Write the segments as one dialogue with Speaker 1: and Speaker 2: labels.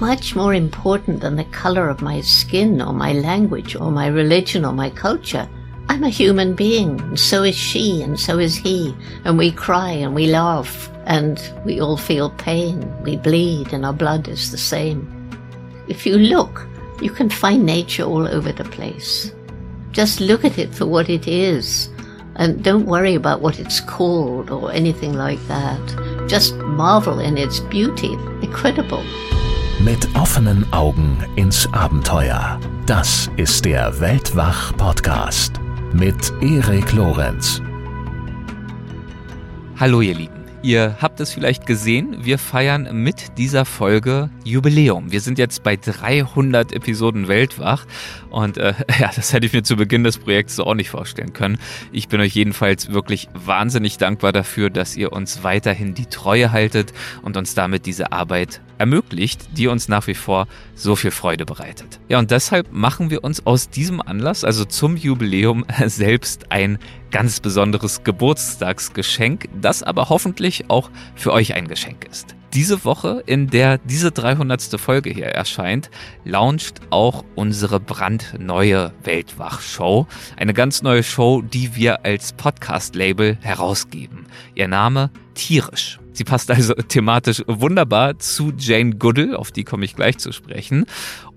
Speaker 1: much more important than the color of my skin or my language or my religion or my culture. I'm a human being, and so is she, and so is he, and we cry and we laugh, and we all feel pain, we bleed, and our blood is the same. If you look, you can find nature all over the place. Just look at it for what it is, and don't worry about what it's called or anything like that. Just marvel in its beauty. Incredible.
Speaker 2: Mit offenen Augen ins Abenteuer. Das ist der Weltwach-Podcast mit Erik Lorenz.
Speaker 3: Hallo ihr Lieben. Ihr habt es vielleicht gesehen, wir feiern mit dieser Folge Jubiläum. Wir sind jetzt bei 300 Episoden Weltwach und äh, ja, das hätte ich mir zu Beginn des Projekts so auch nicht vorstellen können. Ich bin euch jedenfalls wirklich wahnsinnig dankbar dafür, dass ihr uns weiterhin die Treue haltet und uns damit diese Arbeit ermöglicht, die uns nach wie vor so viel Freude bereitet. Ja, und deshalb machen wir uns aus diesem Anlass, also zum Jubiläum, selbst ein ganz besonderes Geburtstagsgeschenk, das aber hoffentlich auch für euch ein Geschenk ist. Diese Woche, in der diese 300. Folge hier erscheint, launcht auch unsere brandneue Weltwach-Show. Eine ganz neue Show, die wir als Podcast-Label herausgeben. Ihr Name Tierisch. Sie passt also thematisch wunderbar zu Jane Goodall, auf die komme ich gleich zu sprechen,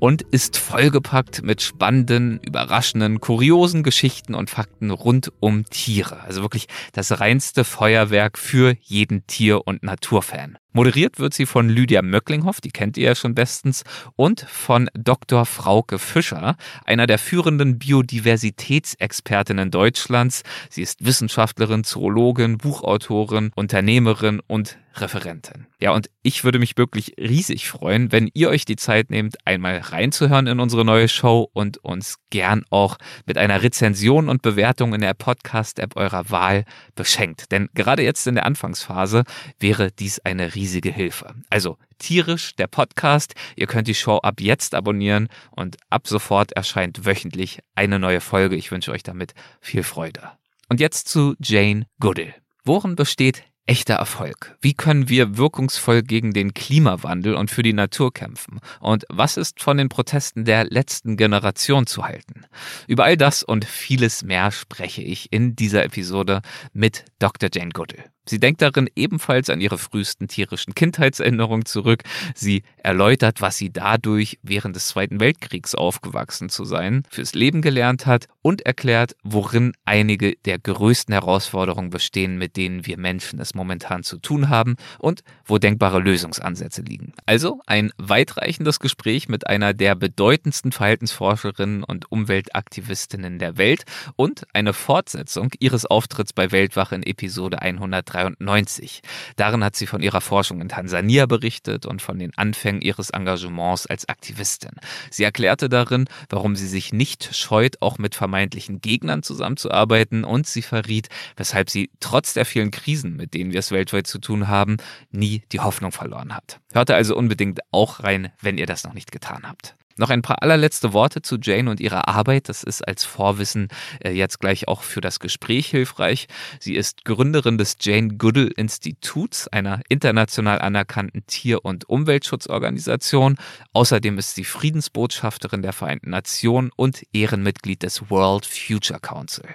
Speaker 3: und ist vollgepackt mit spannenden, überraschenden, kuriosen Geschichten und Fakten rund um Tiere. Also wirklich das reinste Feuerwerk für jeden Tier- und Naturfan. Moderiert wird sie von Lydia Möcklinghoff, die kennt ihr ja schon bestens, und von Dr. Frauke Fischer, einer der führenden Biodiversitätsexpertinnen Deutschlands. Sie ist Wissenschaftlerin, Zoologin, Buchautorin, Unternehmerin und Referentin. Ja, und ich würde mich wirklich riesig freuen, wenn ihr euch die Zeit nehmt, einmal reinzuhören in unsere neue Show und uns gern auch mit einer Rezension und Bewertung in der Podcast-App eurer Wahl beschenkt. Denn gerade jetzt in der Anfangsphase wäre dies eine riesige Hilfe. Also tierisch, der Podcast. Ihr könnt die Show ab jetzt abonnieren und ab sofort erscheint wöchentlich eine neue Folge. Ich wünsche euch damit viel Freude. Und jetzt zu Jane Goodall. Worin besteht echter Erfolg? Wie können wir wirkungsvoll gegen den Klimawandel und für die Natur kämpfen? Und was ist von den Protesten der letzten Generation zu halten? Über all das und vieles mehr spreche ich in dieser Episode mit Dr. Jane Goodall. Sie denkt darin ebenfalls an ihre frühesten tierischen Kindheitserinnerungen zurück. Sie erläutert, was sie dadurch während des Zweiten Weltkriegs aufgewachsen zu sein, fürs Leben gelernt hat und erklärt, worin einige der größten Herausforderungen bestehen, mit denen wir Menschen es momentan zu tun haben und wo denkbare Lösungsansätze liegen. Also ein weitreichendes Gespräch mit einer der bedeutendsten Verhaltensforscherinnen und Umweltaktivistinnen der Welt und eine Fortsetzung ihres Auftritts bei Weltwach in Episode 100 1993. Darin hat sie von ihrer Forschung in Tansania berichtet und von den Anfängen ihres Engagements als Aktivistin. Sie erklärte darin, warum sie sich nicht scheut, auch mit vermeintlichen Gegnern zusammenzuarbeiten und sie verriet, weshalb sie trotz der vielen Krisen, mit denen wir es weltweit zu tun haben, nie die Hoffnung verloren hat. Hörte also unbedingt auch rein, wenn ihr das noch nicht getan habt. Noch ein paar allerletzte Worte zu Jane und ihrer Arbeit. Das ist als Vorwissen äh, jetzt gleich auch für das Gespräch hilfreich. Sie ist Gründerin des Jane Goodall Instituts, einer international anerkannten Tier- und Umweltschutzorganisation. Außerdem ist sie Friedensbotschafterin der Vereinten Nationen und Ehrenmitglied des World Future Council.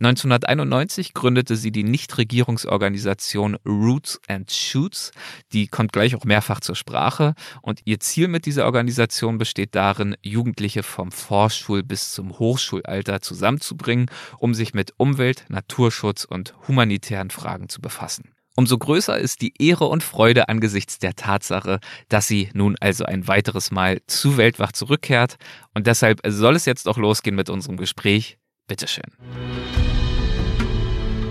Speaker 3: 1991 gründete sie die Nichtregierungsorganisation Roots and Shoots. Die kommt gleich auch mehrfach zur Sprache. Und ihr Ziel mit dieser Organisation besteht darin, Jugendliche vom Vorschul- bis zum Hochschulalter zusammenzubringen, um sich mit Umwelt, Naturschutz und humanitären Fragen zu befassen. Umso größer ist die Ehre und Freude angesichts der Tatsache, dass sie nun also ein weiteres Mal zu Weltwach zurückkehrt. Und deshalb soll es jetzt auch losgehen mit unserem Gespräch. Bitteschön.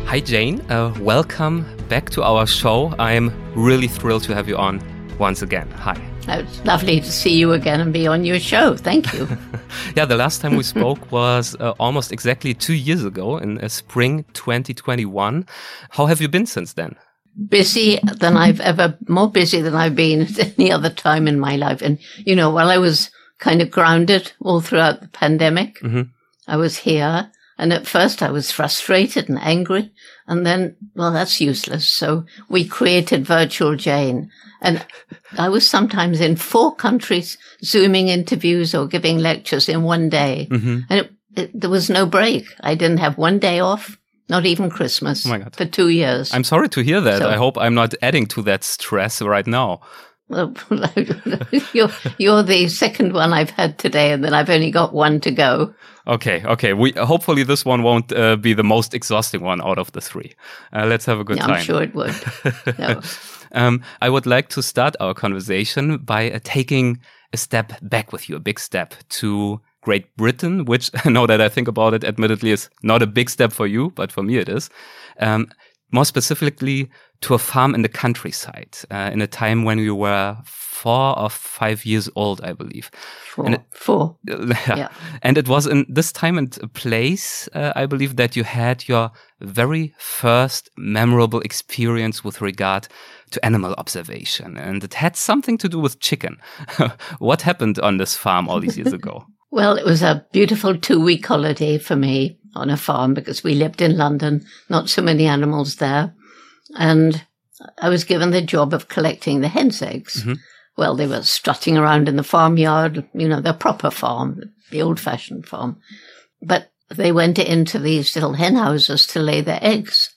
Speaker 3: Hi Jane, uh, welcome back to our show. I'm really thrilled to have you on once again. Hi.
Speaker 1: It's lovely to see you again and be on your show. Thank you.
Speaker 3: yeah, the last time we spoke was uh, almost exactly two years ago in uh, spring 2021. How have you been since then?
Speaker 1: Busy than I've ever, more busy than I've been at any other time in my life. And, you know, while I was kind of grounded all throughout the pandemic, mm -hmm. I was here. And at first I was frustrated and angry And then, well, that's useless. So we created Virtual Jane. And I was sometimes in four countries, zooming interviews or giving lectures in one day.
Speaker 4: Mm-hmm.
Speaker 1: And it, it, there was no break. I didn't have one day off, not even Christmas
Speaker 4: Oh
Speaker 1: for two years.
Speaker 4: I'm sorry to hear that.
Speaker 1: So-
Speaker 4: I hope I'm not adding to that stress right now.
Speaker 1: Well, you're, you're the second one I've had today, and then I've only got one to go.
Speaker 4: Okay, okay. We hopefully this one won't uh, be the most exhausting one out of the three. Uh, let's have a good
Speaker 1: Yeah,
Speaker 4: time.
Speaker 1: I'm sure it would. No.
Speaker 4: Um, I would like to start our conversation by uh, taking a step back with you, a big step to Great Britain, which now that I think about it, admittedly is not a big step for you, but for me it is. Um, more specifically to a farm in the countryside, uh, in a time when you were four or five years old, I believe.
Speaker 1: Four.
Speaker 4: And it-
Speaker 1: Four.
Speaker 4: yeah. And it was in this time and place, uh, I believe, that you had your very first memorable experience with regard to animal observation. And it had something to do with chicken. what happened on this farm all these years ago?
Speaker 1: Well, it was a beautiful two week holiday for me on a farm because we lived in London, not so many animals there. And I was given the job of collecting the hens' eggs.
Speaker 4: Mhm.
Speaker 1: Well, they were strutting around in the farmyard, you know, the proper farm, the old fashioned farm. But they went into these little hen houses to lay their eggs.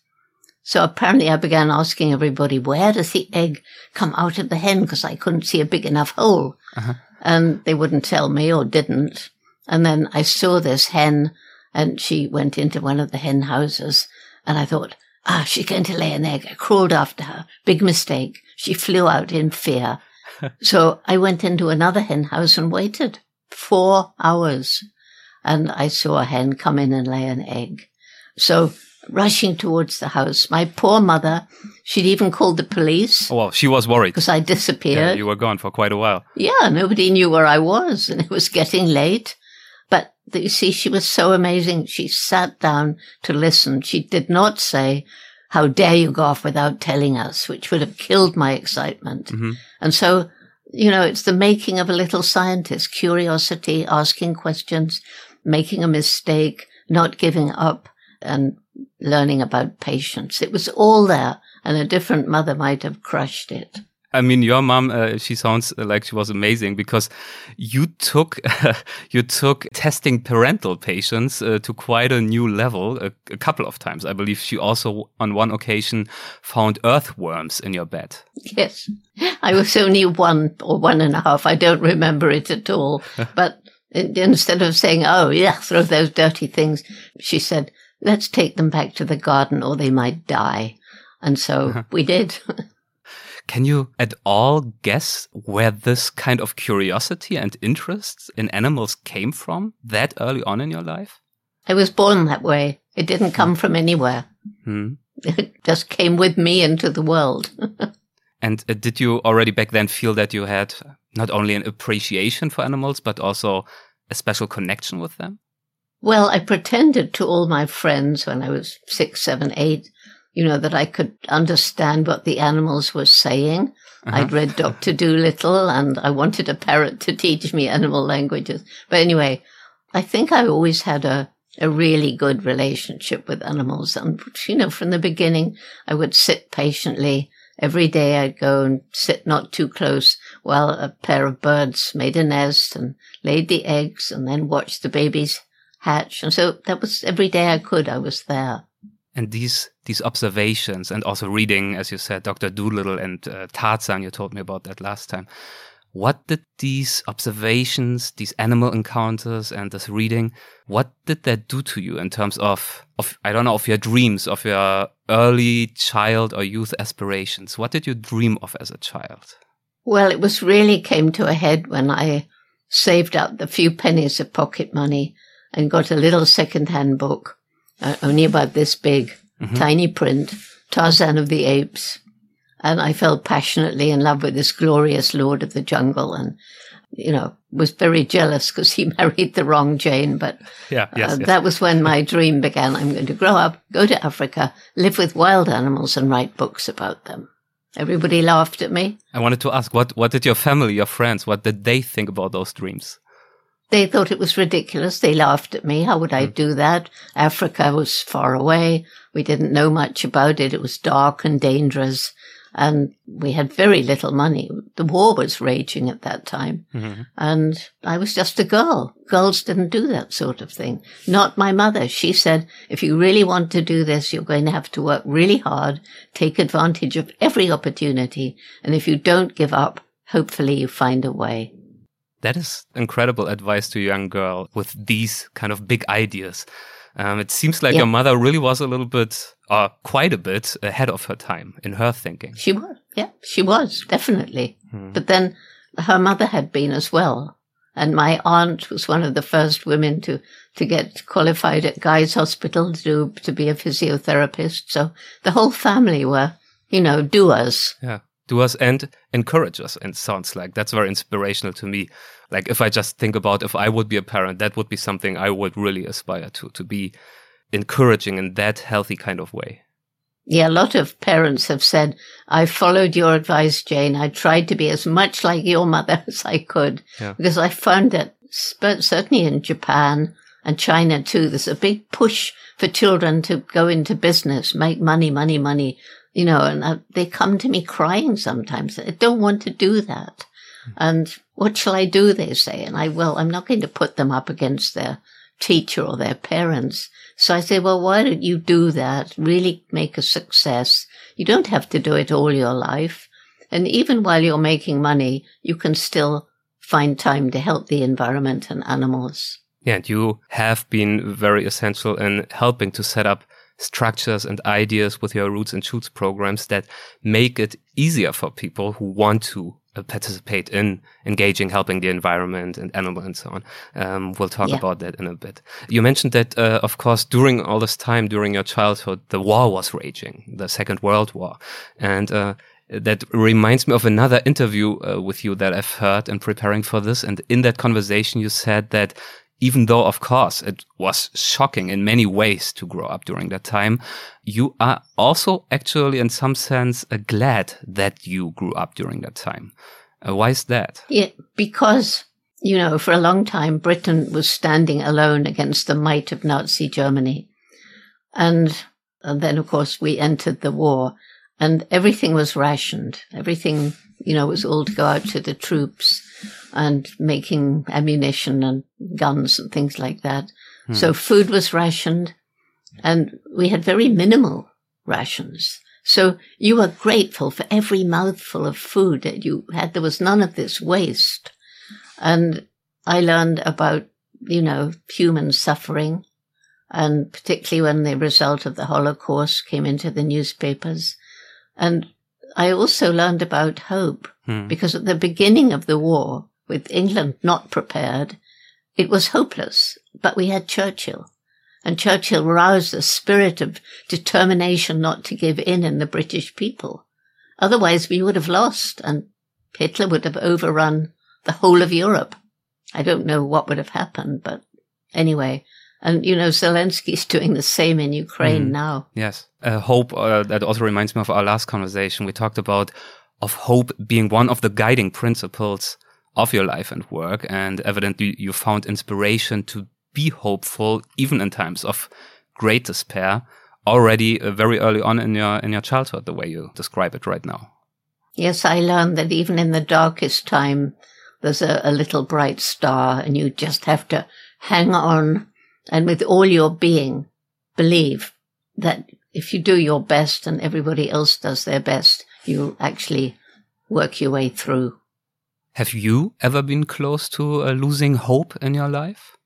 Speaker 1: So apparently I began asking everybody, where does the egg come out of the hen? Because I couldn't see a big enough hole. And they wouldn't tell me or didn't. And then I saw this hen and she went into one of the hen houses and I thought, ah, she's going to lay an egg. I crawled after her. Big mistake. She flew out in fear. so I went into another hen house and waited four hours and I saw a hen come in and lay an egg. So rushing towards the house, my poor mother, she'd even called the police
Speaker 4: Oh, well, she was worried.
Speaker 1: because I
Speaker 4: Yeah,
Speaker 1: disappeared.
Speaker 4: you were gone for quite a while.
Speaker 1: Yeah, nobody knew where I was and it was getting late. But you see, she was so amazing. She sat down to listen. She did not say, how dare you go off without telling us, which would have killed my excitement.
Speaker 4: Mhm.
Speaker 1: And so, you know, it's the making of a little scientist, curiosity, asking questions, making a mistake, not giving up and learning about patience. It was all there and a different mother might have crushed it.
Speaker 4: I mean, your mom, uh, she sounds like she was amazing because you took, you took testing parental patience uh, to quite a new level a, a couple of times. I believe she also, on one occasion, found earthworms in your bed.
Speaker 1: Yes. I was only one or one and a half. I don't remember it at all. but instead of saying, oh, yeah, throw those dirty things, she said, let's take them back to the garden or they might die. And so we did.
Speaker 4: Can you at all guess where this kind of curiosity and interest in animals came from that early on in your life?
Speaker 1: I was born that way. It didn't come from anywhere.
Speaker 4: Hmm.
Speaker 1: It just came with me into the world.
Speaker 4: And uh, did you already back then feel that you had not only an appreciation for animals, but also a special connection with them?
Speaker 1: Well, I pretended to all my friends when I was six, seven, eight, you know, that I could understand what the animals were saying. Uh-huh. I'd read Dr. Doolittle and I wanted a parrot to teach me animal languages. But anyway, I think I always had a, a really good relationship with animals. And, you know, from the beginning, I would sit patiently. Every day I'd go and sit not too close while a pair of birds made a nest and laid the eggs and then watched the babies hatch. And so that was every day I could, I was there.
Speaker 4: And these these observations, and also reading, as you said, Doctor Doolittle and uh, Tarzan. You told me about that last time. What did these observations, these animal encounters, and this reading, what did that do to you in terms of of I don't know of your dreams, of your early child or youth aspirations? What did you dream of as a child?
Speaker 1: Well, it was really came to a head when I saved up the few pennies of pocket money and got a little second-hand book, uh, only about this big, tiny print, Tarzan of the Apes. And I fell passionately in love with this glorious lord of the jungle and, you know, was very jealous because he married the wrong Jane. But
Speaker 4: Yeah, yes,
Speaker 1: uh,
Speaker 4: yes.
Speaker 1: that was when my dream began. I'm going to grow up, go to Africa, live with wild animals and write books about them. Everybody laughed at me.
Speaker 4: I wanted to ask what what did your family, your friends, what did they think about those dreams?
Speaker 1: They thought it was ridiculous. They laughed at me. How would I do that? Africa was far away. We didn't know much about it. It was dark and dangerous. And we had very little money. The war was raging at that time.
Speaker 4: Mm-hmm.
Speaker 1: And I was just a girl. Girls didn't do that sort of thing. Not my mother. She said, if you really want to do this, you're going to have to work really hard, take advantage of every opportunity. And if you don't give up, hopefully you find a way.
Speaker 4: That is incredible advice to a young girl with these kind of big ideas. Um, it seems like
Speaker 1: Yeah.
Speaker 4: your mother really was a little bit, or quite a bit, ahead of her time in her thinking.
Speaker 1: She was, yeah, she was, definitely. But then her mother had been as well. And my aunt was one of the first women to, to get qualified at Guy's Hospital to, do, to be a physiotherapist. So the whole family were, you know, doers.
Speaker 4: Yeah. Do us and encourage us. And sounds like that's very inspirational to me. Like if I just think about if I would be a parent, that would be something I would really aspire to, to be encouraging in that healthy kind of way.
Speaker 1: Yeah, a lot of parents have said, I followed your advice, Jane. I tried to be as much like your mother as I could
Speaker 4: Yeah.
Speaker 1: because I found that certainly in Japan and China too, there's a big push for children to go into business, make money, money, money, you know, and uh, they come to me crying sometimes. I don't want to do that. And what shall I do? They say. And I, will. I'm not going to put them up against their teacher or their parents. So I say, well, why don't you do that? Really make a success. You don't have to do it all your life. And even while you're making money, you can still find time to help the environment and animals.
Speaker 4: Yeah, and you have been very essential in helping to set up structures and ideas with your Roots and Shoots programs that make it easier for people who want to uh, participate in engaging, helping the environment and animal and so on. Um, we'll talk
Speaker 1: Yeah.
Speaker 4: about that in a bit. You mentioned that, uh, of course, during all this time, during your childhood, the war was raging, the Second World War. And, uh, that reminds me of another interview uh, with you that I've heard in preparing for this. And in that conversation, you said that even though, of course, it was shocking in many ways to grow up during that time, you are also actually, in some sense, uh, glad that you grew up during that time. Uh, why is that?
Speaker 1: Yeah, because, you know, for a long time, Britain was standing alone against the might of Nazi Germany. And, and then, of course, we entered the war and everything was rationed. Everything, you know, was all to go out to the troops and making ammunition and guns and things like that. So food was rationed and we had very minimal rations. So you were grateful for every mouthful of food that you had. There was none of this waste. And I learned about, you know, human suffering and particularly when the result of the Holocaust came into the newspapers. And I also learned about hope
Speaker 4: Hmm.
Speaker 1: because at the beginning of the war, with England not prepared, it was hopeless. But we had Churchill. And Churchill roused a spirit of determination not to give in in the British people. Otherwise, we would have lost and Hitler would have overrun the whole of Europe. I don't know what would have happened, but anyway. And, you know, Zelensky's doing the same in Ukraine
Speaker 4: Mhm.
Speaker 1: now.
Speaker 4: Yes. Uh, hope, uh, that also reminds me of our last conversation. We talked about of hope being one of the guiding principles of your life and work. And evidently you found inspiration to be hopeful even in times of great despair already uh, very early on in your, in your childhood, the way you describe it right now.
Speaker 1: Yes, I learned that even in the darkest time, there's a, a little bright star and you just have to hang on and with all your being believe that if you do your best and everybody else does their best, you'll actually work your way through.
Speaker 4: Have you ever been close to uh, losing hope in your life?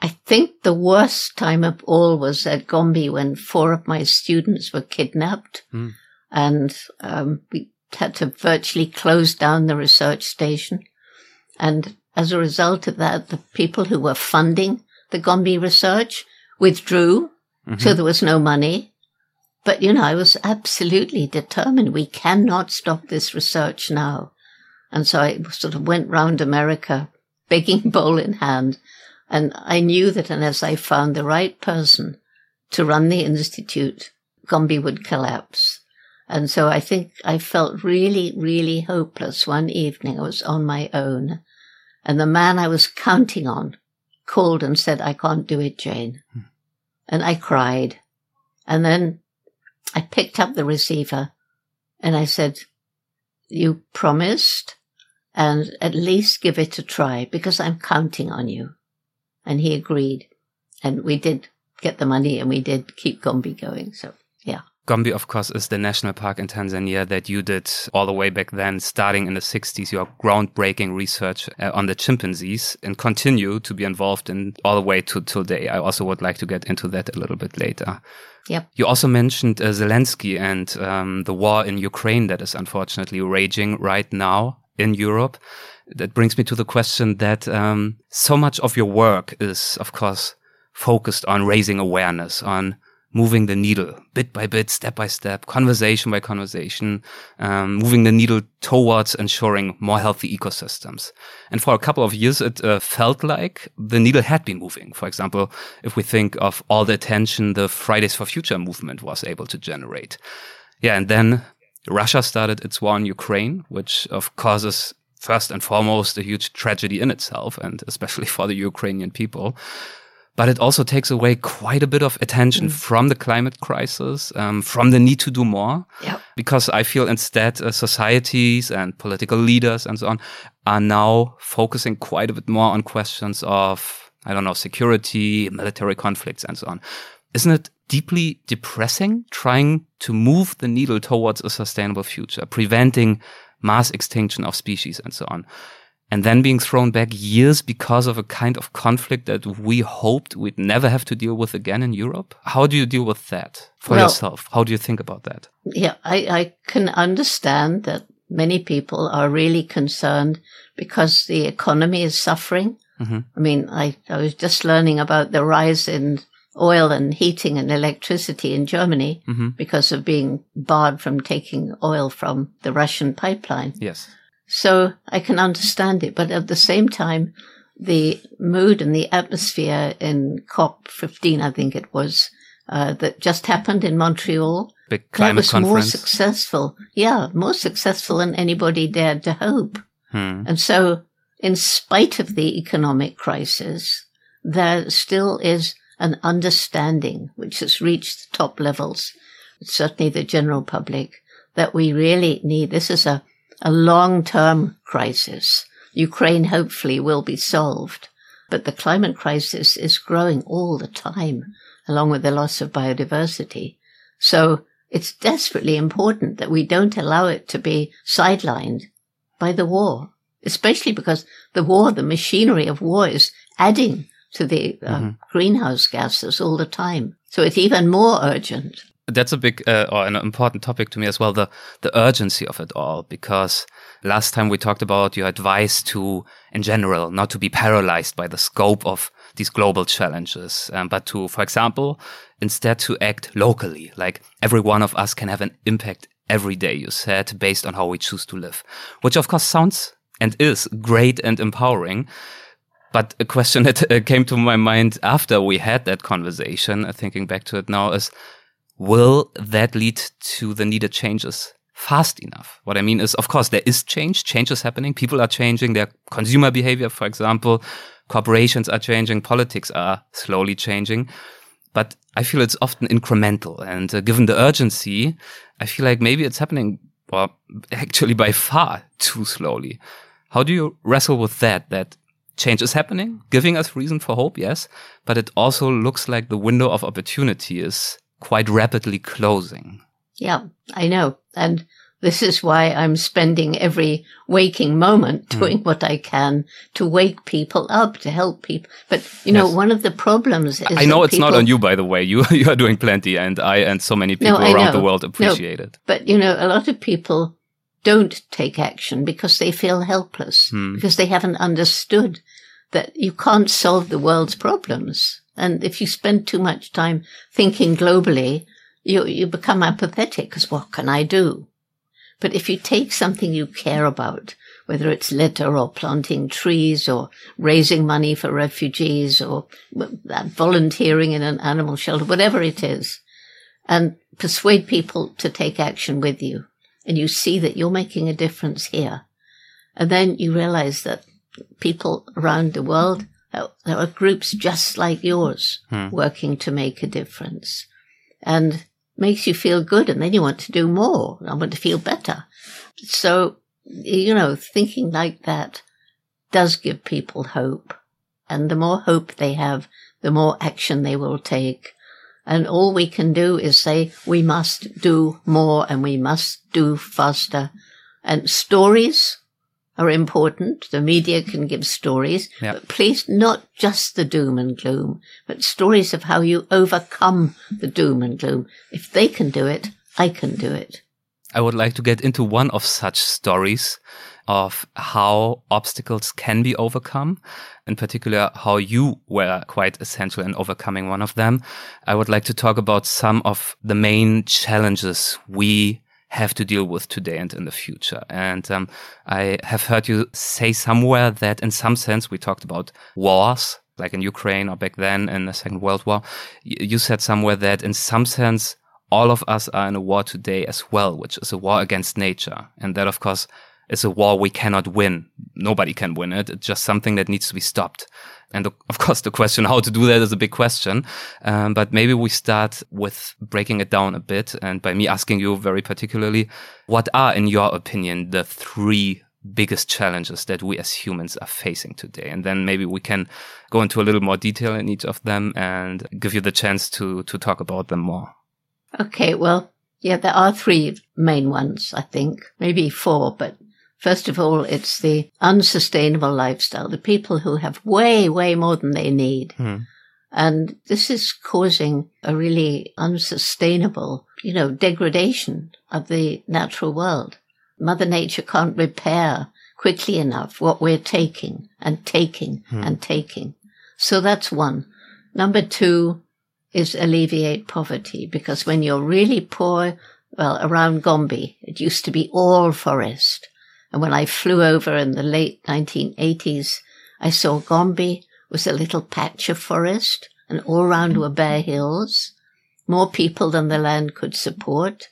Speaker 1: I think the worst time of all was at Gombe when four of my students were kidnapped
Speaker 4: Hmm.
Speaker 1: and um, we had to virtually close down the research station. And as a result of that, the people who were funding the Gombe research withdrew. So there was no money. But, you know, I was absolutely determined we cannot stop this research now. And so I sort of went round America begging bowl in hand. And I knew that unless I found the right person to run the institute, Gombe would collapse. And so I think I felt really, really hopeless one evening. I was on my own And the man I was counting on called and said, I can't do it, Jane. Hmm. And I cried. And then I picked up the receiver and I said, you promised and at least give it a try because I'm counting on you. And he agreed. And we did get the money and we did keep Gombe going. So yeah.
Speaker 4: Gombe, of course, is the national park in Tanzania that you did all the way back then, starting in the 60s, your groundbreaking research uh, on the chimpanzees and continue to be involved in all the way to today. I also would like to get into that a little bit later.
Speaker 1: Yep.
Speaker 4: You also mentioned uh, Zelensky and um, the war in Ukraine that is unfortunately raging right now in Europe. That brings me to the question that um, so much of your work is, of course, focused on raising awareness, on moving the needle bit by bit, step by step, conversation by conversation, um, moving the needle towards ensuring more healthy ecosystems. And for a couple of years, it uh, felt like the needle had been moving. For example, if we think of all the attention the Fridays for Future movement was able to generate. Yeah. And then Russia started its war in Ukraine, which of course is first and foremost a huge tragedy in itself, and especially for the Ukrainian people but it also takes away quite a bit of attention mm. from the climate crisis, um, from the need to do more.
Speaker 1: Yep.
Speaker 4: Because I feel instead uh, societies and political leaders and so on are now focusing quite a bit more on questions of, I don't know, security, military conflicts and so on. Isn't it deeply depressing trying to move the needle towards a sustainable future, preventing mass extinction of species and so on? and then being thrown back years because of a kind of conflict that we hoped we'd never have to deal with again in Europe? How do you deal with that for well, yourself? How do you think about that?
Speaker 1: Yeah, I, I can understand that many people are really concerned because the economy is suffering. Mm-hmm. I mean, I, I was just learning about the rise in oil and heating and electricity in Germany mm-hmm. because of being barred from taking oil from the Russian pipeline.
Speaker 4: Yes.
Speaker 1: So I can understand it. But at the same time, the mood and the atmosphere in COP15, I think it was, uh, that just happened in Montreal.
Speaker 4: Big climate
Speaker 1: that was
Speaker 4: conference.
Speaker 1: more successful. Yeah, more successful than anybody dared to hope. Hmm. And so, in spite of the economic crisis, there still is an understanding which has reached the top levels, certainly the general public, that we really need. This is a a long-term crisis. Ukraine hopefully will be solved, but the climate crisis is growing all the time, along with the loss of biodiversity. So it's desperately important that we don't allow it to be sidelined by the war, especially because the war, the machinery of war is adding to the uh, mm-hmm. greenhouse gases all the time. So it's even more urgent
Speaker 4: that's a big uh, or an important topic to me as well the the urgency of it all because last time we talked about your advice to in general not to be paralyzed by the scope of these global challenges um, but to for example instead to act locally like every one of us can have an impact every day you said based on how we choose to live which of course sounds and is great and empowering but a question that uh, came to my mind after we had that conversation, uh, thinking back to it now, is will that lead to the needed changes fast enough? What I mean is, of course, there is change. Change is happening. People are changing their consumer behavior, for example. Corporations are changing. Politics are slowly changing. But I feel it's often incremental. And uh, given the urgency, I feel like maybe it's happening, well, actually by far too slowly. How do you wrestle with that? That change is happening, giving us reason for hope, yes, but it also looks like the window of opportunity is quite rapidly closing.
Speaker 1: Yeah, I know. And this is why I'm spending every waking moment hmm. doing mm. what I can to wake people up, to help people. But you know, yes. one of the problems is
Speaker 4: I know it's people... not on you, by the way. You you are doing plenty, and I and so many people no, around the world appreciate
Speaker 1: no,
Speaker 4: it.
Speaker 1: But you know, a lot of people don't take action because they feel helpless hmm. because they haven't understood that you can't solve the world's problems. And if you spend too much time thinking globally, you, you become apathetic because what can I do? But if you take something you care about, whether it's litter or planting trees or raising money for refugees or volunteering in an animal shelter, whatever it is, and persuade people to take action with you, and you see that you're making a difference here, and then you realize that people around the world. There are groups just like yours
Speaker 4: Hmm.
Speaker 1: working to make a difference and makes you feel good. And then you want to do more. I want to feel better. So, you know, thinking like that does give people hope. And the more hope they have, the more action they will take. And all we can do is say, we must do more and we must do faster. And stories are important. The media can give stories, but please not just the doom and gloom, but stories of how you overcome the doom and gloom. If they can do it, I can do it.
Speaker 4: I would like to get into one of such stories of how obstacles can be overcome, in particular, how you were quite essential in overcoming one of them. I would like to talk about some of the main challenges we have to deal with today and in the future. And um, I have heard you say somewhere that in some sense, we talked about wars, like in Ukraine or back then in the Second World War. You said somewhere that in some sense, all of us are in a war today as well, which is a war against nature. And that, of course, is a war we cannot win. Nobody can win it. It's just something that needs to be stopped. And of- of course, the question how to do that is a big question. Um, but maybe we start with breaking it down a bit. And by me asking you very particularly, what are, in your opinion, the three biggest challenges that we as humans are facing today? And then maybe we can go into a little more detail in each of them and give you the chance to, to talk about them more.
Speaker 1: Okay, well, yeah, there are three main ones, I think, maybe four, but first of all, it's the unsustainable lifestyle, the people who have way, way more than they need.
Speaker 4: Hmm.
Speaker 1: And this is causing a really unsustainable, you know, degradation of the natural world. Mother Nature can't repair quickly enough what we're taking and taking and taking. So that's one. Number two is alleviate poverty because when you're really poor, well, around Gombe, it used to be all forest. And when I flew over in the late 1980s, I saw Gombe was a little patch of forest and all round were bare hills, more people than the land could support,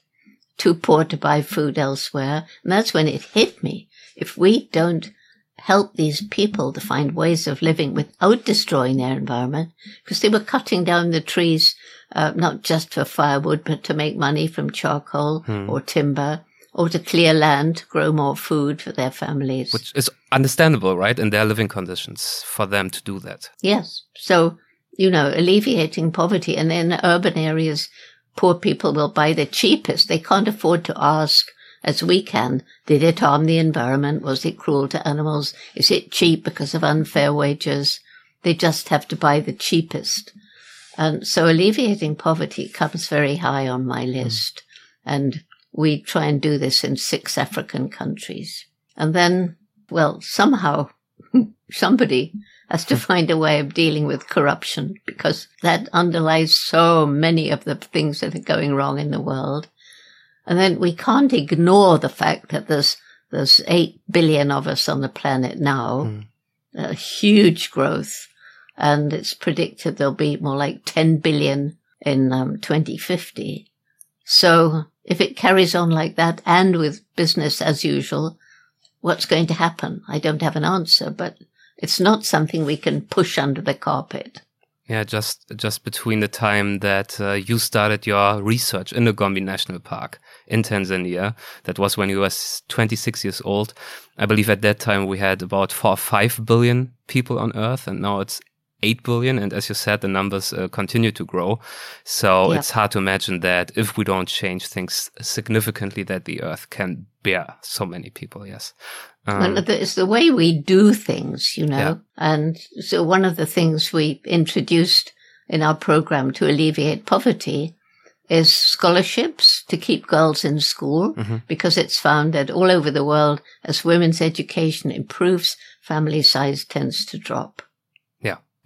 Speaker 1: too poor to buy food elsewhere. And that's when it hit me. If we don't help these people to find ways of living without destroying their environment, because they were cutting down the trees, uh, not just for firewood, but to make money from charcoal or timber or to clear land, to grow more food for their families.
Speaker 4: Which is understandable, right? In their living conditions for them to do that.
Speaker 1: Yes. So, you know, alleviating poverty and in urban areas, poor people will buy the cheapest. They can't afford to ask as we can. Did it harm the environment? Was it cruel to animals? Is it cheap because of unfair wages? They just have to buy the cheapest. And so alleviating poverty comes very high on my list. And we try and do this in six African countries. And then, well, somehow somebody has to find a way of dealing with corruption because that underlies so many of the things that are going wrong in the world. And then we can't ignore the fact that there's, there's eight billion of us on the planet now, a huge growth. And it's predicted there'll be more like 10 billion in um, 2050. So if it carries on like that and with business as usual, what's going to happen? I don't have an answer, but it's not something we can push under the carpet.
Speaker 4: Yeah, just just between the time that uh, you started your research in the Gombe National Park in Tanzania, that was when you was 26 years old. I believe at that time we had about four or five billion people on Earth, and now it's 8 billion. And as you said, the numbers uh, continue to grow. So
Speaker 1: Yeah.
Speaker 4: it's hard to imagine that if we don't change things significantly, that the Earth can bear so many people. Yes. Um,
Speaker 1: Well, the- it's the way we do things, you know.
Speaker 4: Yeah.
Speaker 1: And so one of the things we introduced in our program to alleviate poverty is scholarships to keep girls in school
Speaker 4: Mm-hmm.
Speaker 1: because it's found that all over the world, as women's education improves, family size tends to drop.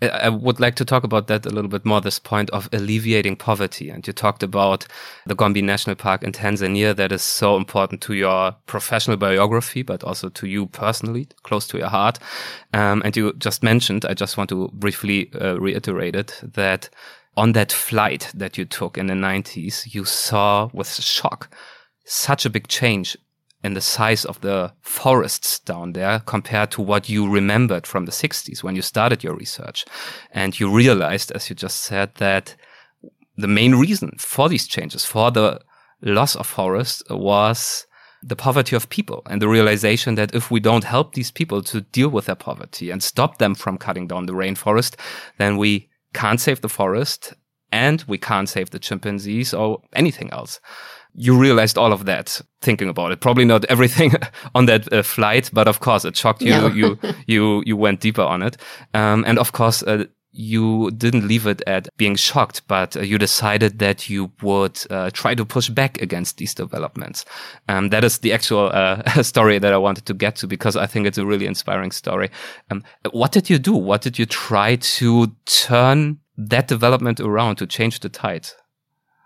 Speaker 4: I would like to talk about that a little bit more, this point of alleviating poverty. And you talked about the Gombe National Park in Tanzania that is so important to your professional biography, but also to you personally, close to your heart. Um, and you just mentioned, I just want to briefly uh, reiterate it, that on that flight that you took in the 90s, you saw with shock such a big change in the size of the forests down there compared to what you remembered from the 60s when you started your research. And you realized, as you just said, that the main reason for these changes, for the loss of forests, was the poverty of people and the realization that if we don't help these people to deal with their poverty and stop them from cutting down the rainforest, then we can't save the forest and we can't save the chimpanzees or anything else. You realized all of that thinking about it. Probably not everything on that uh, flight, but of course it shocked you.
Speaker 1: No.
Speaker 4: you, you, you went deeper on it. Um, and of course, uh, you didn't leave it at being shocked, but uh, you decided that you would uh, try to push back against these developments. Um, that is the actual uh, story that I wanted to get to because I think it's a really inspiring story. Um, what did you do? What did you try to turn that development around to change the tide?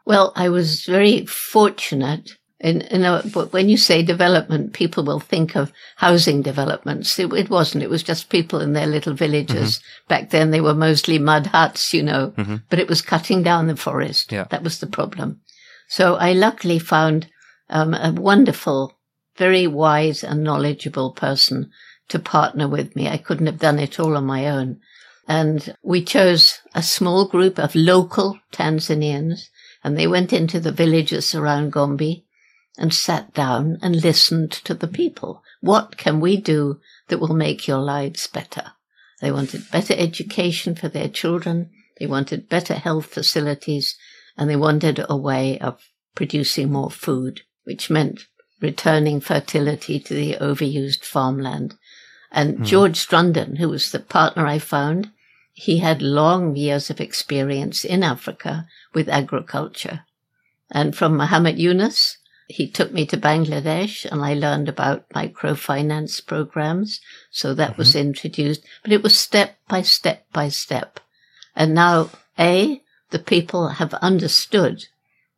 Speaker 1: Well, I was very fortunate. In, in a, but when you say development, people will think of housing developments. It, it wasn't. It was just people in their little villages.
Speaker 4: Mm-hmm.
Speaker 1: Back then, they were mostly mud huts, you know. But it was cutting down the forest.
Speaker 4: Yeah.
Speaker 1: That was the problem. So I luckily found um, a wonderful, very wise and knowledgeable person to partner with me. I couldn't have done it all on my own. And we chose a small group of local Tanzanians and they went into the villages around Gombe and sat down and listened to the people. What can we do that will make your lives better? They wanted better education for their children. They wanted better health facilities and they wanted a way of producing more food, which meant returning fertility to the overused farmland. And hmm. George Strunden, who was the partner I found, he had long years of experience in Africa with agriculture. And from Muhammad Yunus, he took me to Bangladesh and I learned about microfinance programs. So that mm-hmm. was introduced, but it was step by step by step. And now, A, the people have understood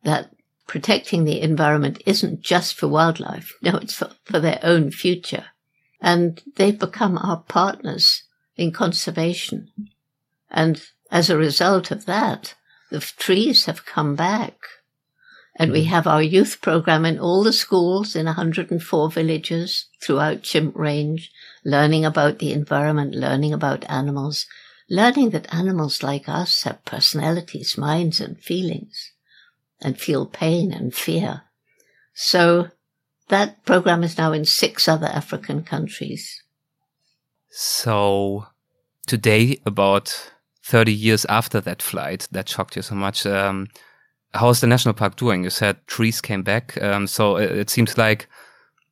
Speaker 1: that protecting the environment isn't just for wildlife. No, it's for, for their own future. And they've become our partners in conservation. And as a result of that, the trees have come back. And we hmm. have our youth program in all the schools in 104 villages throughout Chimp Range, learning about the environment, learning about animals, learning that animals like us have personalities, minds, and feelings, and feel pain and fear. So that program is now in six other African countries.
Speaker 4: So today, about 30 years after that flight that shocked you so much, um, how is the national park doing? You said trees came back. Um, so it, it seems like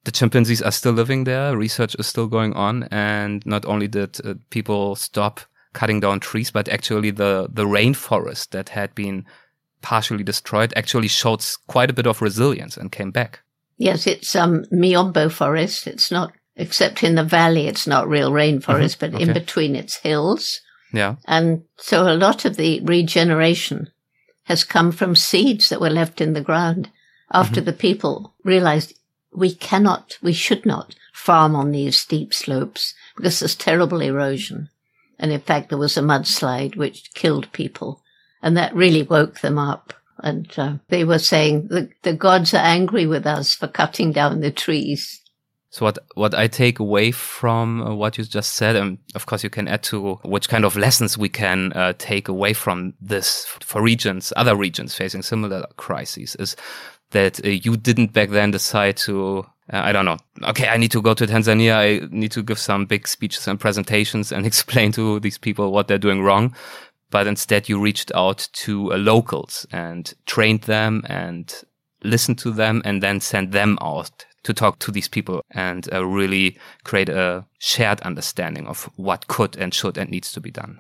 Speaker 4: the chimpanzees are still living there. Research is still going on. And not only did uh, people stop cutting down trees, but actually the, the rainforest that had been partially destroyed actually showed quite a bit of resilience and came back.
Speaker 1: Yes, it's um Miombo forest. It's not except in the valley. It's not real rainforest, but in between it's hills.
Speaker 4: Yeah.
Speaker 1: And so a lot of the regeneration has come from seeds that were left in the ground after the people realized we cannot, we should not farm on these steep slopes because there's terrible erosion. And in fact, there was a mudslide which killed people and that really woke them up. And uh, they were saying the, the gods are angry with us for cutting down the trees.
Speaker 4: So what what I take away from uh, what you just said, and of course you can add to which kind of lessons we can uh, take away from this for regions, other regions facing similar crises, is that uh, you didn't back then decide to. Uh, I don't know. Okay, I need to go to Tanzania. I need to give some big speeches and presentations and explain to these people what they're doing wrong. But instead, you reached out to uh, locals and trained them and listened to them and then sent them out to talk to these people and uh, really create a shared understanding of what could and should and needs to be done.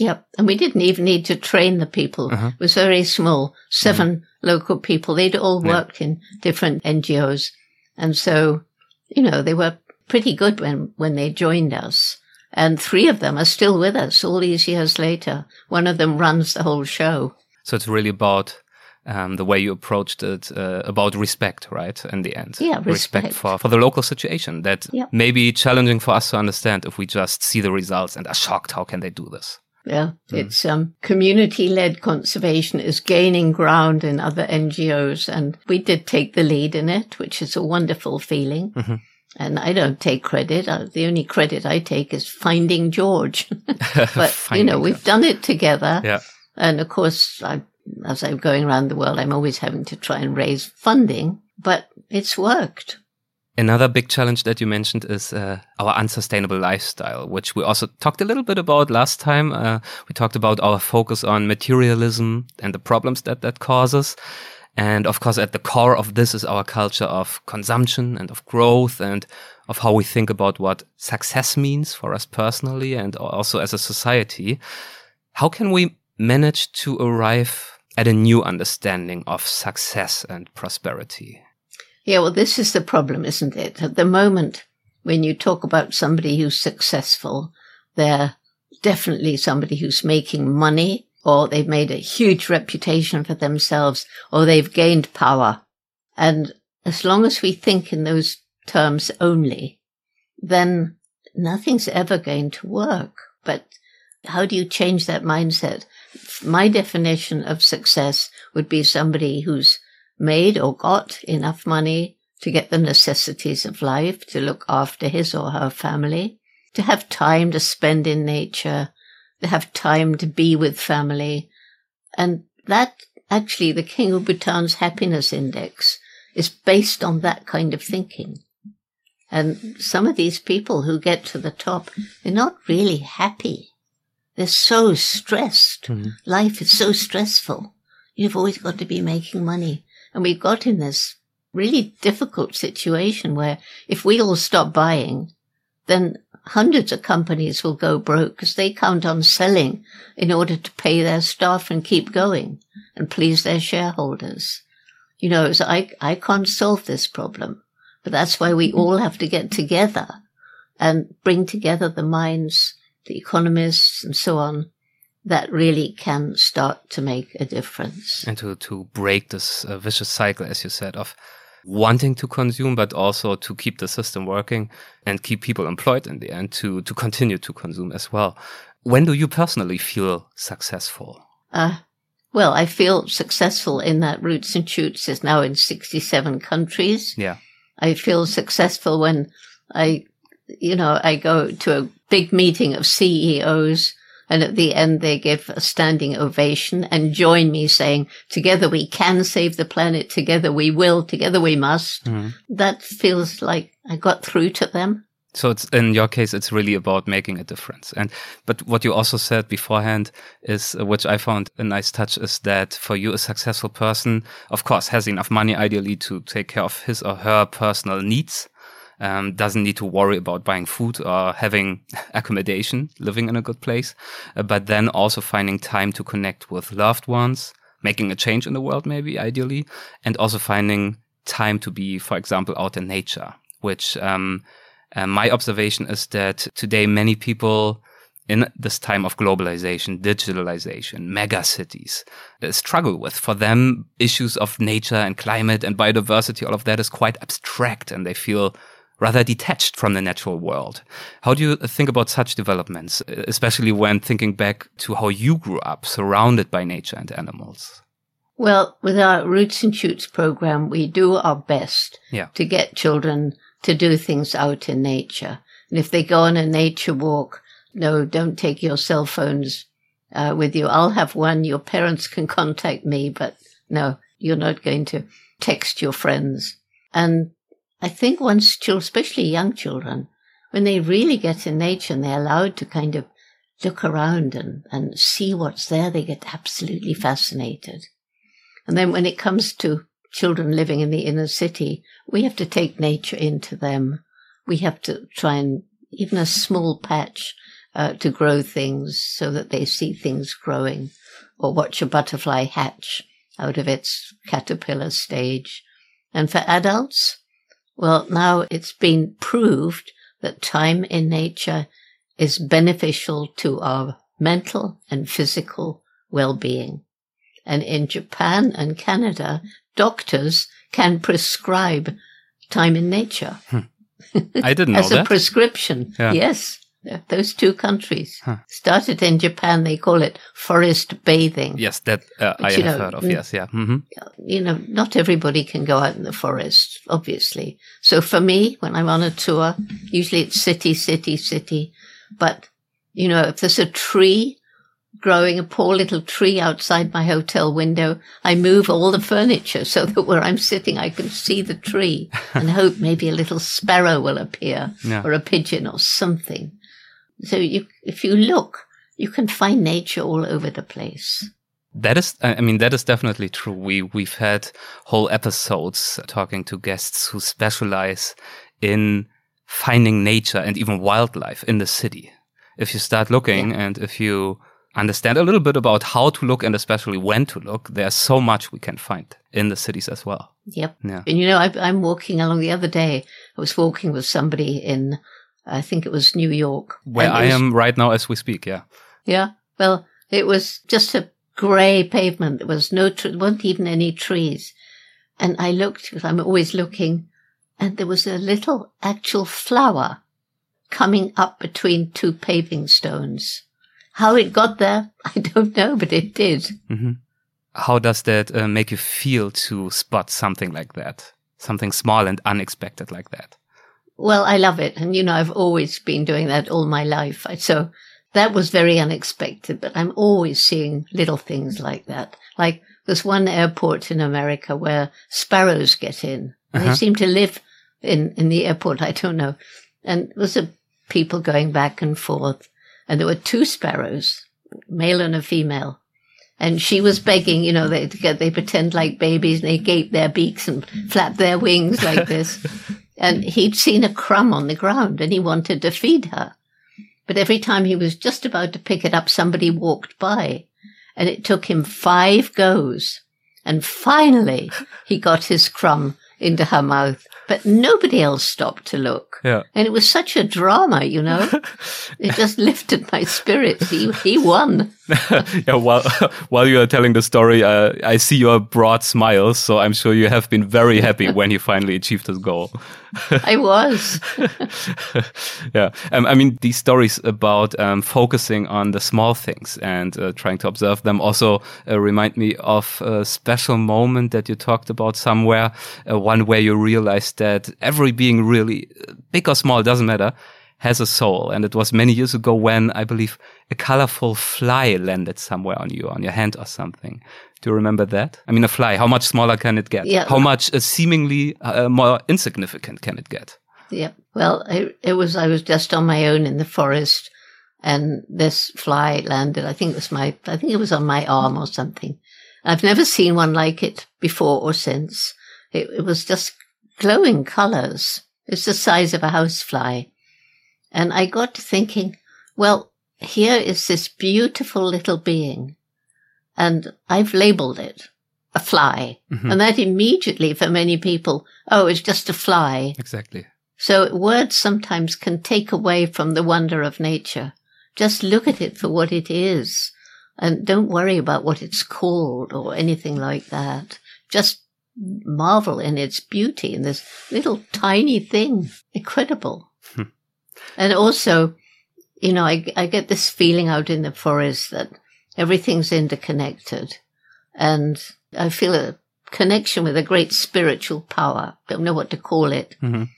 Speaker 1: Yep. And we didn't even need to train the people.
Speaker 4: Uh-huh.
Speaker 1: It was very small, 7 local people. They'd all
Speaker 4: Yeah.
Speaker 1: worked in different NGOs. And so, you know, they were pretty good when, when they joined us. And three of them are still with us all these years later. One of them runs the whole show.
Speaker 4: So it's really about um, the way you approached it, uh, about respect, right? In the end,
Speaker 1: Yeah, respect.
Speaker 4: for for the local situation that
Speaker 1: Yeah.
Speaker 4: may be challenging for us to understand if we just see the results and are shocked. How can they do this?
Speaker 1: Yeah, it's um, community-led conservation is gaining ground in other NGOs, and we did take the lead in it, which is a wonderful feeling.
Speaker 4: Mhm.
Speaker 1: And I don't take credit. Uh, the only credit I take is finding George. but you know, we've done it together.
Speaker 4: Yeah.
Speaker 1: And of course, I, as I'm going around the world, I'm always having to try and raise funding, but it's worked.
Speaker 4: Another big challenge that you mentioned is uh, our unsustainable lifestyle, which we also talked a little bit about last time. Uh, we talked about our focus on materialism and the problems that that causes. And of course, at the core of this is our culture of consumption and of growth and of how we think about what success means for us personally and also as a society. How can we manage to arrive at a new understanding of success and prosperity?
Speaker 1: Yeah, well, this is the problem, isn't it? At the moment, when you talk about somebody who's successful, they're definitely somebody who's making money or they've made a huge reputation for themselves or they've gained power. And as long as we think in those terms only, then nothing's ever going to work. But how do you change that mindset? My definition of success would be somebody who's made or got enough money to get the necessities of life, to look after his or her family, to have time to spend in nature, to have time to be with family. And that actually, the King of Bhutan's happiness index is based on that kind of thinking. And some of these people who get to the top, they're not really happy. They're so stressed. Hmm. Life is so stressful. You've always got to be making money. And we got in this really difficult situation where if we all stop buying, then hundreds of companies will go broke because they count on selling in order to pay their staff and keep going and please their shareholders. You know, so I, I can't solve this problem, but that's why we hmm. all have to get together and bring together the minds, the economists and so on that really can start to make a difference.
Speaker 4: and to to break this uh, vicious cycle, as you said, of wanting to consume, but also to keep the system working and keep people employed in the end to to continue to consume as well. When do you personally feel successful?
Speaker 1: Uh, well, I feel successful in that Roots and Shoots is now in 67 countries.
Speaker 4: Yeah,
Speaker 1: I feel successful when I, you know, I go to a big meeting of CEOs and at the end they give a standing ovation and join me saying, together we can save the planet, together we will, together we must. That feels like I got through to them.
Speaker 4: So it's in your case, it's really about making a difference. And but what you also said beforehand is, uh, which I found a nice touch, is that for you, a successful person, of course, has enough money ideally to take care of his or her personal needs. Um, doesn't need to worry about buying food or having accommodation, living in a good place, uh, but then also finding time to connect with loved ones, making a change in the world, maybe ideally, and also finding time to be, for example, out in nature, which, um, uh, my observation is that today many people in this time of globalization, digitalization, mega cities uh, struggle with. For them, issues of nature and climate and biodiversity, all of that is quite abstract and they feel rather detached from the natural world. How do you think about such developments, especially when thinking back to how you grew up surrounded by nature and animals?
Speaker 1: Well, with our Roots and Shoots program, we do our best
Speaker 4: Yeah.
Speaker 1: to get children to do things out in nature. And if they go on a nature walk, no, don't take your cell phones uh, with you. I'll have one. Your parents can contact me, but no, you're not going to text your friends. And I think once children, especially young children, when they really get in nature and they're allowed to kind of look around and, and see what's there, they get absolutely fascinated. And then when it comes to children living in the inner city, we have to take nature into them. We have to try and even a small patch uh, to grow things so that they see things growing or watch a butterfly hatch out of its caterpillar stage. And for adults, well, now it's been proved that time in nature is beneficial to our mental and physical well-being. And in Japan and Canada, doctors can prescribe time in nature hmm.
Speaker 4: I didn't know
Speaker 1: as a prescription.
Speaker 4: Yeah.
Speaker 1: Yes. Those two countries started in Japan. They call it forest bathing.
Speaker 4: Yes, that uh, I have
Speaker 1: know,
Speaker 4: heard of.
Speaker 1: mm.
Speaker 4: Yes, yeah. hmm
Speaker 1: You know, not everybody can go out in the forest, obviously. So for me, when I'm on a tour, usually it's city, city, city. But, you know, if there's a tree growing, a poor little tree outside my hotel window, I move all the furniture so that where I'm sitting, I can see the tree and hope maybe a little sparrow will appear
Speaker 4: Yeah.
Speaker 1: or a pigeon or something. So you, if you look, you can find nature all over the place.
Speaker 4: That is, I mean, that is definitely true. We, we've had whole episodes talking to guests who specialize in finding nature and even wildlife in the city. If you start looking and if you understand a little bit about how to look and especially when to look, there's so much we can find in the cities as well.
Speaker 1: Yep.
Speaker 4: Yeah.
Speaker 1: And you know, I, I'm walking along the other day. I was walking with somebody in, I think it was New York.
Speaker 4: Where I
Speaker 1: was-
Speaker 4: am right now as we speak. Yeah.
Speaker 1: Yeah. Well, it was just a grey pavement. There was no, tr- there weren't even any trees. And I looked, because I'm always looking, and there was a little actual flower coming up between two paving stones. How it got there, I don't know, but it did.
Speaker 4: hmm How does that uh, make you feel to spot something like that? Something small and unexpected like that?
Speaker 1: Well, I love it. And, you know, I've always been doing that all my life. So that was very unexpected, but I'm always seeing little things like that. Like there's one airport in America where sparrows get in. They
Speaker 4: Uh-huh.
Speaker 1: seem to live in, in the airport. I don't know. And there was a people going back and forth and there were two sparrows, male and a female. And she was begging, you know, they, they pretend like babies and they gape their beaks and flap their wings like this. And hmm. he'd seen a crumb on the ground and he wanted to feed her. But every time he was just about to pick it up, somebody walked by and it took him five goes. And finally he got his crumb into her mouth, but nobody else stopped to look.
Speaker 4: Yeah.
Speaker 1: And it was such a drama, you know, it just lifted my spirits. He, he won.
Speaker 4: yeah, while while you are telling the story, uh, I see your broad smiles, so I'm sure you have been very happy when he finally achieved his goal.
Speaker 1: I was.
Speaker 4: yeah, um, I mean these stories about um, focusing on the small things and uh, trying to observe them also uh, remind me of a special moment that you talked about somewhere, uh, one where you realized that every being, really big or small, doesn't matter, has a soul. And it was many years ago when I believe a colorful fly landed somewhere on you, on your hand or something. Do you remember that? I mean, a fly, how much smaller can it get?
Speaker 1: Yeah.
Speaker 4: How much uh, seemingly uh, more insignificant can it get?
Speaker 1: Yeah. Well, I, it was, I was just on my own in the forest and this fly landed. I think it was my, I think it was on my arm or something. I've never seen one like it before or since. It, it was just glowing colors. It's the size of a housefly. And I got to thinking, well, here is this beautiful little being and I've labeled it a fly.
Speaker 4: Mhm.
Speaker 1: And that immediately for many people, oh, it's just a fly.
Speaker 4: Exactly.
Speaker 1: So words sometimes can take away from the wonder of nature. Just look at it for what it is and don't worry about what it's called or anything like that. Just marvel in its beauty in this little tiny thing. Incredible.
Speaker 4: Hmm.
Speaker 1: And also, you know, I, I get this feeling out in the forest that everything's interconnected and I feel a connection with a great spiritual power. Don't know what to call it
Speaker 4: Mhm.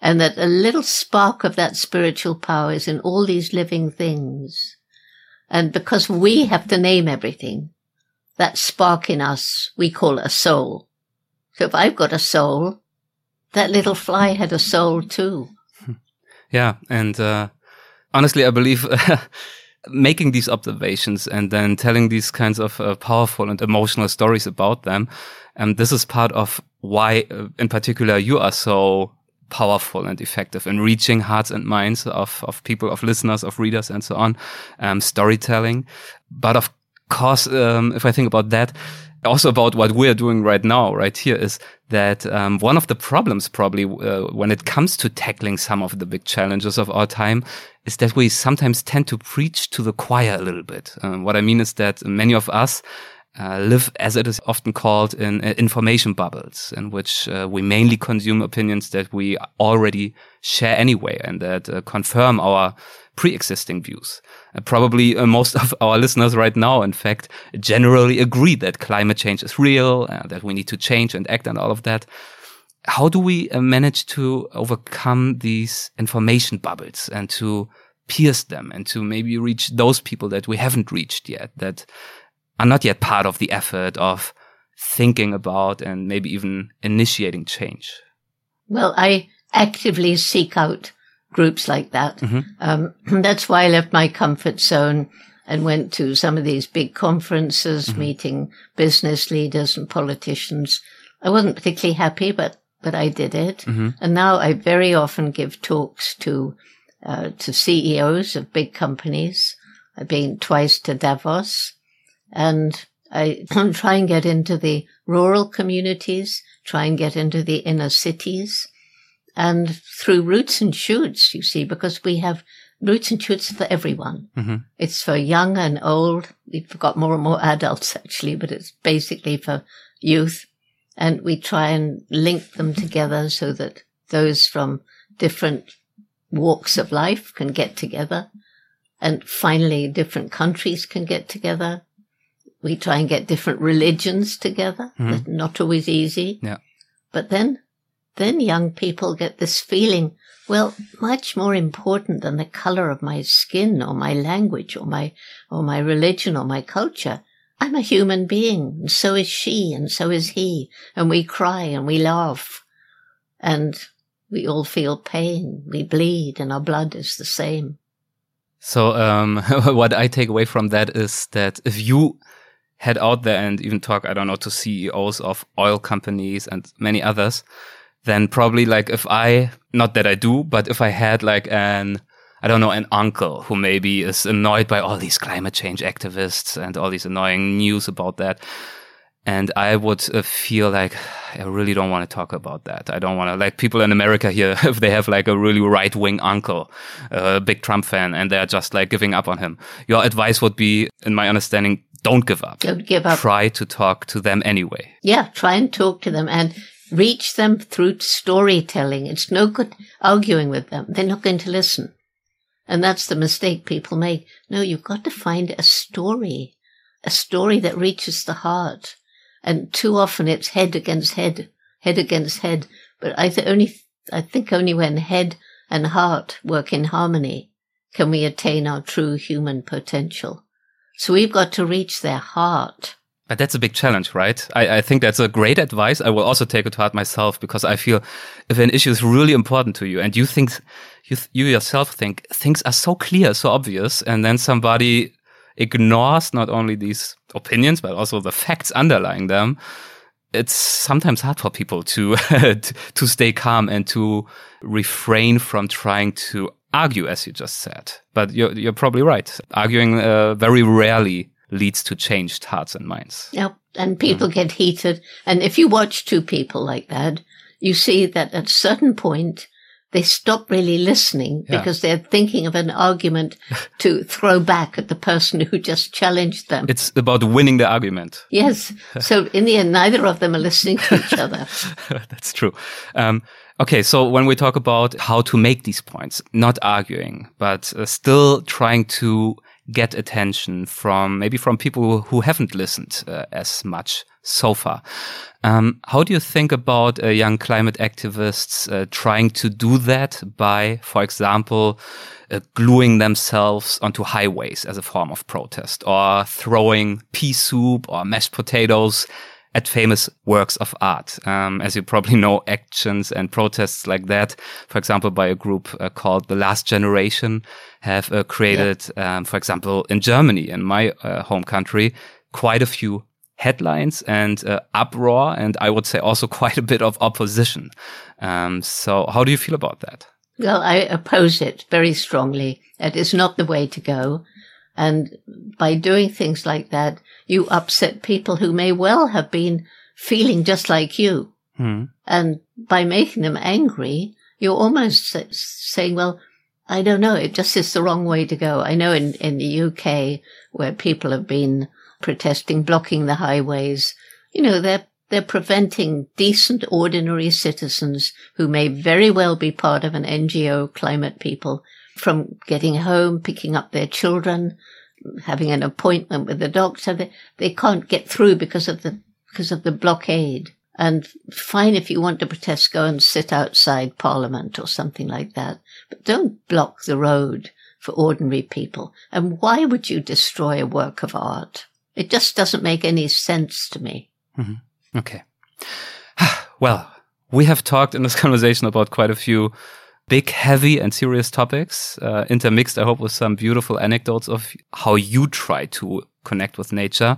Speaker 1: and that a little spark of that spiritual power is in all these living things. And because we have to name everything, that spark in us, we call a soul. So if I've got a soul, that little fly had a soul too.
Speaker 4: Yeah, and uh, honestly, I believe making these observations and then telling these kinds of uh, powerful and emotional stories about them, and this is part of why, uh, in particular, you are so powerful and effective in reaching hearts and minds of of people, of listeners, of readers, and so on. Um, storytelling, but of course, um, if I think about that. Also about what we're doing right now, right here, is that um, one of the problems probably uh, when it comes to tackling some of the big challenges of our time is that we sometimes tend to preach to the choir a little bit. Um, what I mean is that many of us uh, live, as it is often called, in uh, information bubbles, in which uh, we mainly consume opinions that we already share anyway and that uh, confirm our pre-existing views. Uh, probably uh, most of our listeners right now, in fact, generally agree that climate change is real, that we need to change and act and all of that. How do we manage to overcome these information bubbles and to pierce them and to maybe reach those people that we haven't reached yet, that are not yet part of the effort of thinking about and maybe even initiating change?
Speaker 1: Well, I actively seek out groups like that. Mm-hmm. Um, that's why I left my comfort zone and went to some of these big conferences, mm-hmm. meeting business leaders and politicians. I wasn't particularly happy, but but I did it. Mm-hmm. And now I very often give talks to uh, to CEOs of big companies. I've been twice to Davos and I try and get into the rural communities, try and get into the inner cities and through roots and shoots, you see, because we have roots and shoots for everyone. Mm-hmm. It's for young and old. We've got more and more adults actually, but it's basically for youth. And we try and link them together so that those from different walks of life can get together. And finally, different countries can get together we try and get different religions together. Mm-hmm. not always easy.
Speaker 4: Yeah.
Speaker 1: But then, then young people get this feeling, well, much more important than the color of my skin or my language or my, or my religion or my culture. I'm a human being and so is she and so is he. And we cry and we laugh and we all feel pain. We bleed and our blood is the same.
Speaker 4: So, um, what I take away from that is that if you head out there and even talk, I don't know, to CEOs of oil companies and many others, then probably like if I, not that I do, but if I had like an, I don't know, an uncle who maybe is annoyed by all these climate change activists and all these annoying news about that. And I would uh, feel like I really don't want to talk about that. I don't want to like people in America here, if they have like a really right wing uncle, a big Trump fan, and they're just like giving up on him. Your advice would be, in my understanding, don't give up.
Speaker 1: Don't give up.
Speaker 4: Try to talk to them anyway.
Speaker 1: Yeah, try and talk to them and reach them through storytelling. It's no good arguing with them. They're not going to listen. And that's the mistake people make. No, you've got to find a story, a story that reaches the heart. And too often it's head against head, head against head. But I th- only, I think only when head and heart work in harmony can we attain our true human potential. So we've got to reach their heart.
Speaker 4: But that's a big challenge, right? I, I, think that's a great advice. I will also take it to heart myself because I feel if an issue is really important to you and you think, you, you yourself think things are so clear, so obvious, and then somebody ignores not only these opinions, but also the facts underlying them, it's sometimes hard for people to, to stay calm and to refrain from trying to argue, as you just said. But you're, you're probably right. Arguing uh, very rarely leads to changed hearts and minds.
Speaker 1: Yep. And people mm. get heated. And if you watch two people like that, you see that at a certain point, they stop really listening yeah. because they're thinking of an argument to throw back at the person who just challenged them.
Speaker 4: It's about winning the argument.
Speaker 1: Yes. So in the end, neither of them are listening to each other.
Speaker 4: That's true. Um, Okay, so when we talk about how to make these points, not arguing, but uh, still trying to get attention from maybe from people who haven't listened uh, as much so far. Um, how do you think about uh, young climate activists uh, trying to do that by, for example, uh, gluing themselves onto highways as a form of protest or throwing pea soup or mashed potatoes at famous works of art. Um, as you probably know, actions and protests like that, for example, by a group uh, called The Last Generation, have uh, created, yeah. um, for example, in Germany, in my uh, home country, quite a few headlines and uh, uproar, and I would say also quite a bit of opposition. Um, so, how do you feel about that?
Speaker 1: Well, I oppose it very strongly. It is not the way to go. And by doing things like that, you upset people who may well have been feeling just like you. Mm. And by making them angry, you're almost saying, well, I don't know. It just is the wrong way to go. I know in, in the UK where people have been protesting, blocking the highways. You know, they're they're preventing decent, ordinary citizens who may very well be part of an NGO, climate people, from getting home, picking up their children, having an appointment with the doctor. They, they can't get through because of the, because of the blockade. And fine if you want to protest, go and sit outside Parliament or something like that. But don't block the road for ordinary people. And why would you destroy a work of art? It just doesn't make any sense to me.
Speaker 4: Mm-hmm. Okay. Well, we have talked in this conversation about quite a few big, heavy, and serious topics, uh, intermixed, I hope, with some beautiful anecdotes of how you try to connect with nature.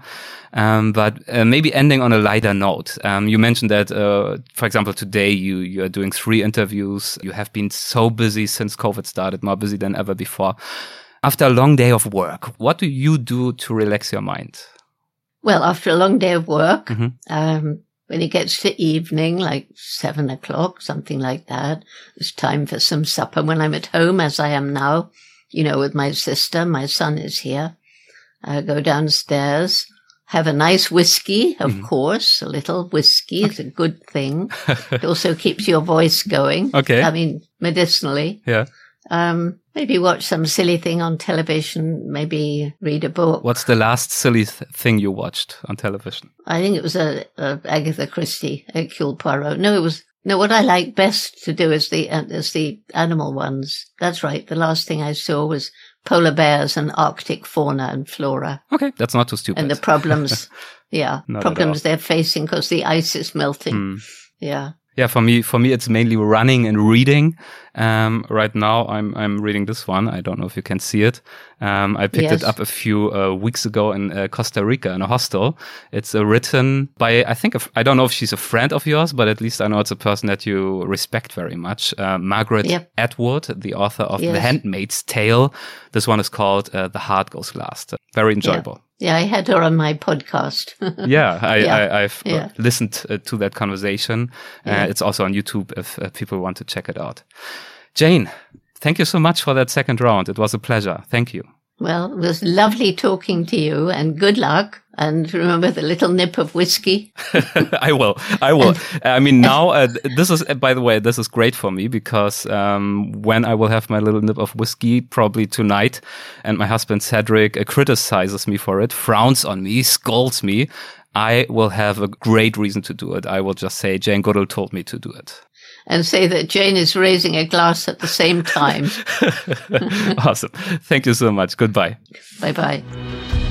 Speaker 4: Um, but uh, maybe ending on a lighter note. Um, you mentioned that, uh, for example, today you you are doing three interviews. You have been so busy since COVID started, more busy than ever before. After a long day of work, what do you do to relax your mind?
Speaker 1: Well, after a long day of work, mm -hmm. um, when it gets to evening, like seven o'clock, something like that, it's time for some supper. When I'm at home, as I am now, you know, with my sister, my son is here. I go downstairs, have a nice whiskey, of mm. course, a little whiskey okay. is a good thing. it also keeps your voice going.
Speaker 4: Okay.
Speaker 1: I mean, medicinally.
Speaker 4: Yeah.
Speaker 1: Um, maybe watch some silly thing on television, maybe read a book.
Speaker 4: What's the last silly th thing you watched on television?
Speaker 1: I think it was a, a Agatha Christie, Hercule Poirot. No, it was no. What I like best to do is the uh, is the animal ones. That's right. The last thing I saw was polar bears and Arctic fauna and flora.
Speaker 4: Okay, that's not too stupid.
Speaker 1: And the problems, yeah, problems they're facing because the ice is melting. Mm. Yeah.
Speaker 4: Yeah, for me, for me, it's mainly running and reading. Um, right now, I'm I'm reading this one. I don't know if you can see it. Um, I picked yes. it up a few uh, weeks ago in uh, Costa Rica in a hostel. It's uh, written by I think I don't know if she's a friend of yours, but at least I know it's a person that you respect very much. Uh, Margaret yep. Atwood, the author of yes. The Handmaid's Tale. This one is called uh, The Heart Goes Last. Very enjoyable.
Speaker 1: Yeah, I had her on my podcast.
Speaker 4: yeah, I, yeah. I, have uh, yeah. listened uh, to that conversation. Uh, yeah. It's also on YouTube if uh, people want to check it out. Jane, thank you so much for that second round. It was a pleasure. Thank you.
Speaker 1: Well, it was lovely talking to you and good luck. And remember the little nip of whiskey.
Speaker 4: I will. I will. I mean, now uh, this is, by the way, this is great for me because um, when I will have my little nip of whiskey, probably tonight, and my husband Cedric uh, criticizes me for it, frowns on me, scolds me, I will have a great reason to do it. I will just say Jane Goodall told me to do it
Speaker 1: and say that Jane is raising a glass at the same time.
Speaker 4: awesome. Thank you so much. Goodbye.
Speaker 1: Bye bye.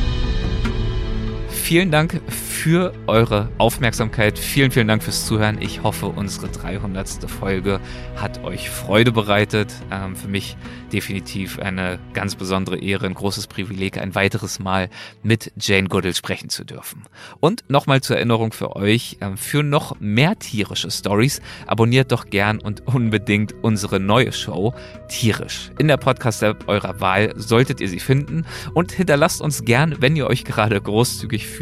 Speaker 4: Vielen Dank für eure Aufmerksamkeit. Vielen, vielen Dank fürs Zuhören. Ich hoffe, unsere 300. Folge hat euch Freude bereitet. Ähm, für mich definitiv eine ganz besondere Ehre, ein großes Privileg, ein weiteres Mal mit Jane Goodall sprechen zu dürfen. Und nochmal zur Erinnerung für euch, ähm, für noch mehr tierische Stories abonniert doch gern und unbedingt unsere neue Show Tierisch. In der Podcast-App eurer Wahl solltet ihr sie finden und hinterlasst uns gern, wenn ihr euch gerade großzügig fühlt,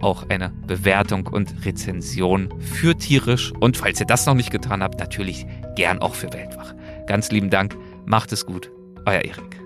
Speaker 4: auch eine Bewertung und Rezension für tierisch und falls ihr das noch nicht getan habt, natürlich gern auch für Weltwach. Ganz lieben Dank, macht es gut, euer Erik.